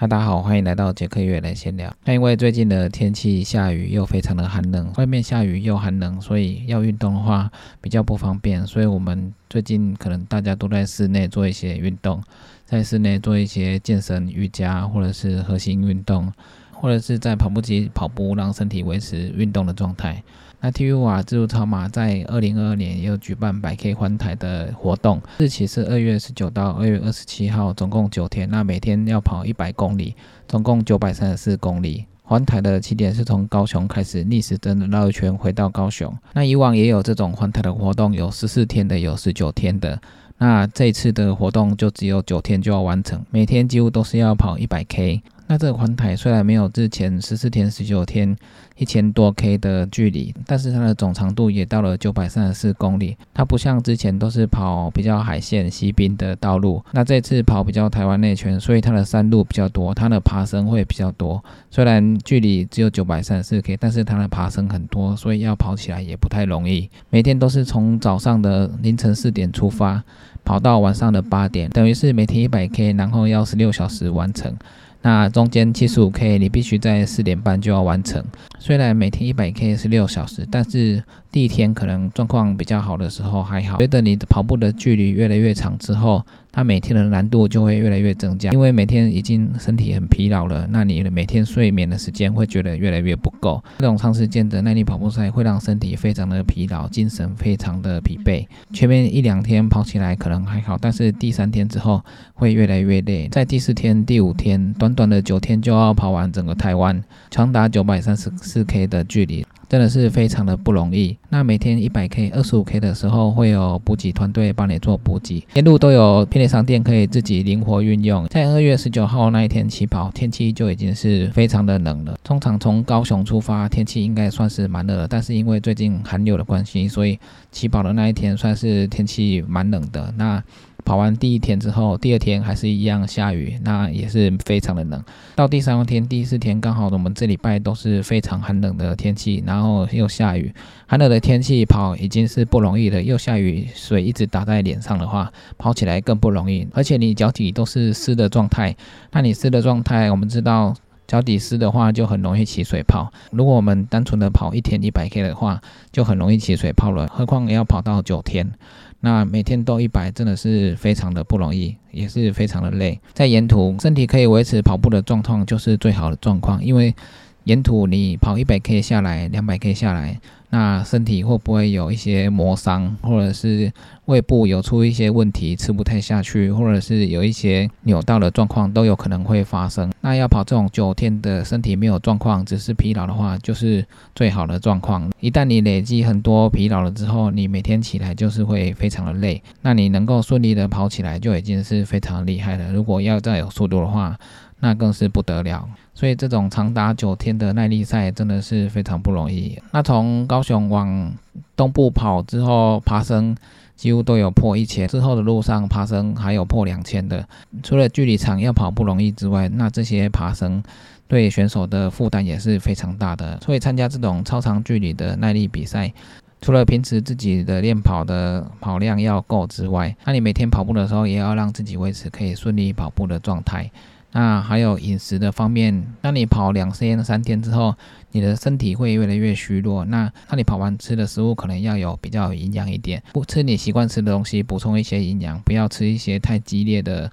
嗨，大家好，欢迎来到杰克月来闲聊。那因为最近的天气下雨又非常的寒冷，外面下雨又寒冷，所以要运动的话比较不方便。所以我们最近可能大家都在室内做一些运动，在室内做一些健身、瑜伽或者是核心运动，或者是在跑步机跑步，让身体维持运动的状态。那 T U 瓦自助超马在二零二二年也有举办百 K 环台的活动，日期是二月十九到二月二十七号，总共九天。那每天要跑一百公里，总共九百三十四公里。环台的起点是从高雄开始，逆时针的绕一圈回到高雄。那以往也有这种环台的活动，有十四天的，有十九天的。那这次的活动就只有九天就要完成，每天几乎都是要跑一百 K。那这个环台虽然没有之前十四天、十九天一千多 K 的距离，但是它的总长度也到了九百三十四公里。它不像之前都是跑比较海线、西滨的道路，那这次跑比较台湾内圈，所以它的山路比较多，它的爬升会比较多。虽然距离只有九百三十四 K，但是它的爬升很多，所以要跑起来也不太容易。每天都是从早上的凌晨四点出发，跑到晚上的八点，等于是每天一百 K，然后要十六小时完成。那中间七十五 K，你必须在四点半就要完成。虽然每天一百 K 是六小时，但是第一天可能状况比较好的时候还好。随着你的跑步的距离越来越长之后，它每天的难度就会越来越增加，因为每天已经身体很疲劳了，那你每天睡眠的时间会觉得越来越不够。这种长时间的耐力跑步赛会让身体非常的疲劳，精神非常的疲惫。前面一两天跑起来可能还好，但是第三天之后会越来越累。在第四天、第五天，短短的九天就要跑完整个台湾，长达九百三十四 K 的距离。真的是非常的不容易。那每天一百 K、二十五 K 的时候，会有补给团队帮你做补给，沿路都有便利商店可以自己灵活运用。在二月十九号那一天起跑，天气就已经是非常的冷了。通常从高雄出发，天气应该算是蛮热的，但是因为最近寒流的关系，所以起跑的那一天算是天气蛮冷的。那跑完第一天之后，第二天还是一样下雨，那也是非常的冷。到第三天、第四天，刚好我们这礼拜都是非常寒冷的天气，然后又下雨，寒冷的天气跑已经是不容易了，又下雨，水一直打在脸上的话，跑起来更不容易。而且你脚底都是湿的状态，那你湿的状态，我们知道脚底湿的话就很容易起水泡。如果我们单纯的跑一天一百 K 的话，就很容易起水泡了，何况要跑到九天。那每天都一百，真的是非常的不容易，也是非常的累。在沿途，身体可以维持跑步的状况，就是最好的状况，因为。沿途你跑一百 K 下来，两百 K 下来，那身体会不会有一些磨伤，或者是胃部有出一些问题，吃不太下去，或者是有一些扭到的状况，都有可能会发生。那要跑这种九天的身体没有状况，只是疲劳的话，就是最好的状况。一旦你累积很多疲劳了之后，你每天起来就是会非常的累。那你能够顺利的跑起来，就已经是非常厉害了。如果要再有速度的话，那更是不得了。所以这种长达九天的耐力赛真的是非常不容易。那从高雄往东部跑之后，爬升几乎都有破一千，之后的路上爬升还有破两千的。除了距离长要跑不容易之外，那这些爬升对选手的负担也是非常大的。所以参加这种超长距离的耐力比赛，除了平时自己的练跑的跑量要够之外，那你每天跑步的时候也要让自己维持可以顺利跑步的状态。那还有饮食的方面，那你跑两天、三天之后，你的身体会越来越虚弱。那那你跑完吃的食物可能要有比较营养一点，不吃你习惯吃的东西，补充一些营养，不要吃一些太激烈的。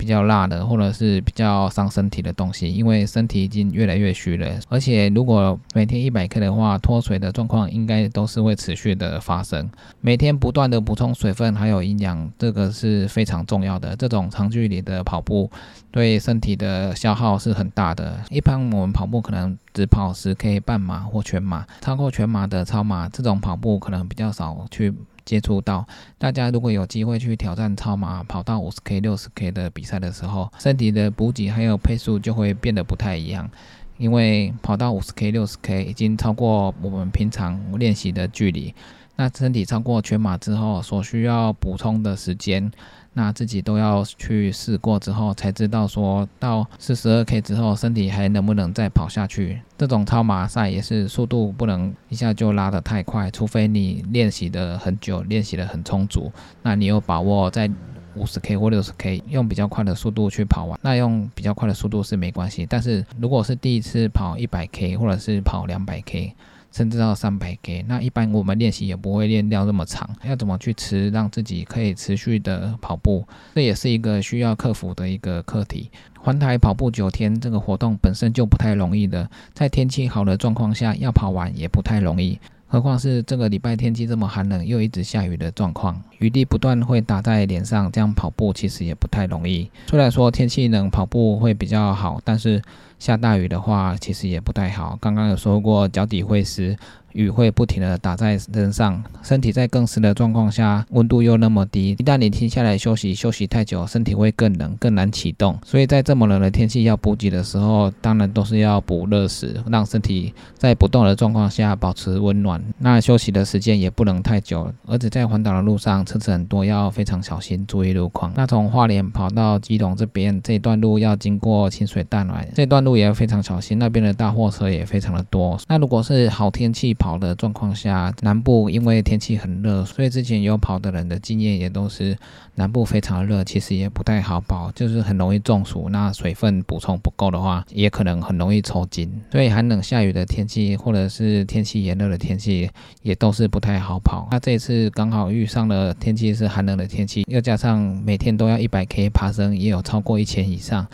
比较辣的，或者是比较伤身体的东西，因为身体已经越来越虚了。而且如果每天一百克的话，脱水的状况应该都是会持续的发生。每天不断的补充水分还有营养，这个是非常重要的。这种长距离的跑步对身体的消耗是很大的。一般我们跑步可能只跑十 K 半马或全马，超过全马的超马这种跑步可能比较少去。接触到。大家，如果有机会去挑战超马，跑到五十 K、六十 K 的比赛的时候，身体的补给还有配速就会变得不太一样，因为跑到五十 K、六十 K 已经超过我们平常练习的距离，那身体超过全马之后所需要补充的时间。那自己都要去试过之后，才知道说到四十二 K 之后，身体还能不能再跑下去。这种超马赛也是速度不能一下就拉得太快，除非你练习的很久，练习的很充足，那你有把握在五十 K 或六十 K，用比较快的速度去跑完。那用比较快的速度是没关系，但是如果是第一次跑一百 K 或者是跑两百 K。甚至到三百 K，那一般我们练习也不会练掉这么长。要怎么去持让自己可以持续的跑步，这也是一个需要克服的一个课题。环台跑步九天这个活动本身就不太容易的，在天气好的状况下要跑完也不太容易，何况是这个礼拜天气这么寒冷又一直下雨的状况，雨滴不断会打在脸上，这样跑步其实也不太容易。虽然说天气冷跑步会比较好，但是。下大雨的话，其实也不太好。刚刚有说过，脚底会湿。雨会不停的打在身上，身体在更湿的状况下，温度又那么低，一旦你停下来休息，休息太久，身体会更冷，更难启动。所以在这么冷的天气要补给的时候，当然都是要补热食，让身体在不动的状况下保持温暖。那休息的时间也不能太久，而且在环岛的路上车子很多，要非常小心，注意路况。那从花莲跑到基隆这边这段路要经过清水淡暖，这段路也要非常小心，那边的大货车也非常的多。那如果是好天气，跑的状况下，南部因为天气很热，所以之前有跑的人的经验也都是南部非常热，其实也不太好跑，就是很容易中暑。那水分补充不够的话，也可能很容易抽筋。所以寒冷下雨的天气，或者是天气炎热的天气，也都是不太好跑。那这次刚好遇上了天气是寒冷的天气，又加上每天都要一百 K 爬升，也有超过一千以上。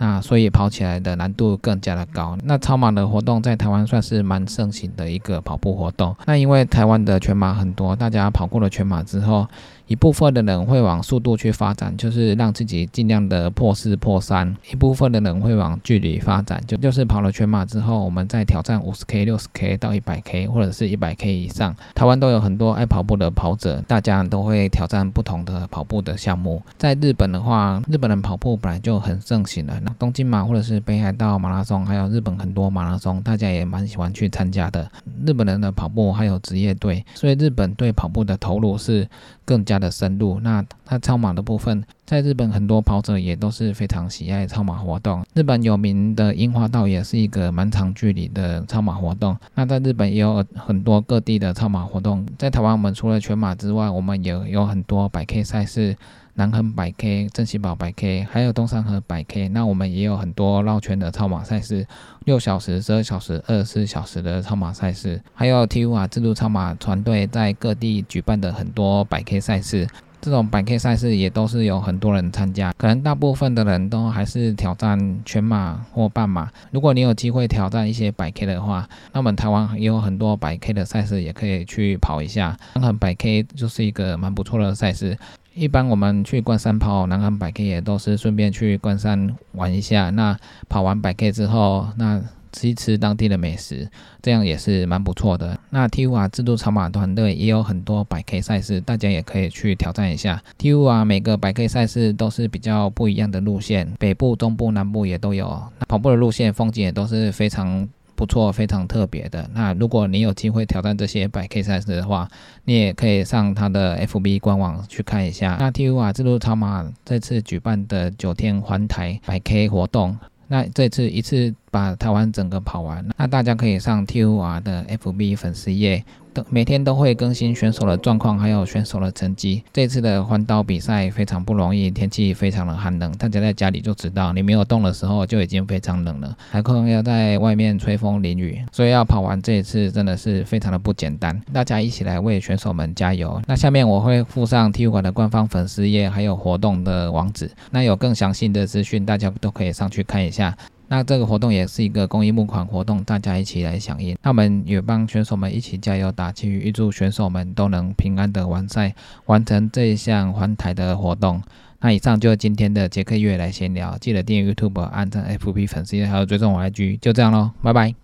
那所以跑起来的难度更加的高。那超马的活动在台湾算是蛮盛行的一个跑步活动。那因为台湾的全马很多，大家跑过了全马之后。一部分的人会往速度去发展，就是让自己尽量的破四破三；一部分的人会往距离发展，就就是跑了全马之后，我们再挑战五十 K、六十 K 到一百 K 或者是一百 K 以上。台湾都有很多爱跑步的跑者，大家都会挑战不同的跑步的项目。在日本的话，日本人跑步本来就很盛行了，那东京马或者是北海道马拉松，还有日本很多马拉松，大家也蛮喜欢去参加的。日本人的跑步还有职业队，所以日本对跑步的投入是更加的深入。那它超马的部分，在日本很多跑者也都是非常喜爱超马活动。日本有名的樱花道也是一个蛮长距离的超马活动。那在日本也有很多各地的超马活动。在台湾，我们除了全马之外，我们也有很多百 K 赛事。南横百 K、正西堡百 K，还有东山河百 K，那我们也有很多绕圈的超马赛事，六小时、十二小时、二十四小时的超马赛事，还有 TUR 制度超马团队在各地举办的很多百 K 赛事，这种百 K 赛事也都是有很多人参加，可能大部分的人都还是挑战全马或半马。如果你有机会挑战一些百 K 的话，那么台湾也有很多百 K 的赛事也可以去跑一下，南横百 K 就是一个蛮不错的赛事。一般我们去关山跑南港百 K 也都是顺便去关山玩一下。那跑完百 K 之后，那吃一吃当地的美食，这样也是蛮不错的。那 TUR 制度超马团队也有很多百 K 赛事，大家也可以去挑战一下。TUR 每个百 K 赛事都是比较不一样的路线，北部、中部、南部也都有。跑步的路线风景也都是非常。不错，非常特别的。那如果你有机会挑战这些百 K 赛事的话，你也可以上他的 FB 官网去看一下。那 TUR 自助超马这次举办的九天环台百 K 活动，那这次一次把台湾整个跑完，那大家可以上 TUR 的 FB 粉丝页。每天都会更新选手的状况，还有选手的成绩。这次的环岛比赛非常不容易，天气非常的寒冷，大家在家里就知道，你没有动的时候就已经非常冷了，还可能要在外面吹风淋雨，所以要跑完这一次真的是非常的不简单。大家一起来为选手们加油。那下面我会附上 TUR 的官方粉丝页，还有活动的网址，那有更详细的资讯，大家都可以上去看一下。那这个活动也是一个公益募款活动，大家一起来响应。那我们也帮选手们一起加油打气，预祝选手们都能平安的完赛，完成这一项环台的活动。那以上就是今天的杰克月来闲聊，记得订阅 YouTube、按赞 FB 粉丝，还有追踪我 IG，就这样喽，拜拜。